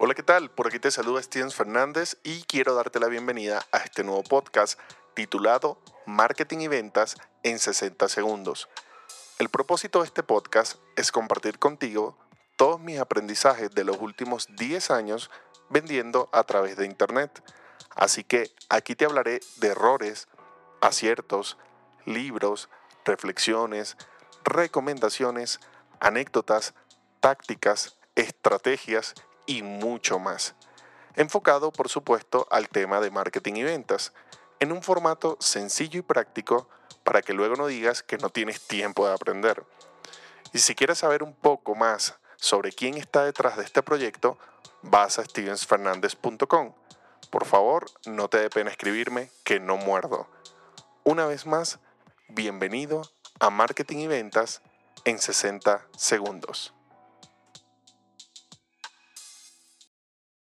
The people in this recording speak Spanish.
Hola, ¿qué tal? Por aquí te saluda Steven Fernández y quiero darte la bienvenida a este nuevo podcast titulado Marketing y Ventas en 60 Segundos. El propósito de este podcast es compartir contigo todos mis aprendizajes de los últimos 10 años vendiendo a través de Internet. Así que aquí te hablaré de errores, aciertos, libros, reflexiones, recomendaciones, anécdotas, tácticas, estrategias y mucho más. Enfocado, por supuesto, al tema de marketing y ventas, en un formato sencillo y práctico para que luego no digas que no tienes tiempo de aprender. Y si quieres saber un poco más sobre quién está detrás de este proyecto, vas a stevensfernandez.com. Por favor, no te dé pena escribirme que no muerdo. Una vez más, bienvenido a Marketing y Ventas en 60 segundos.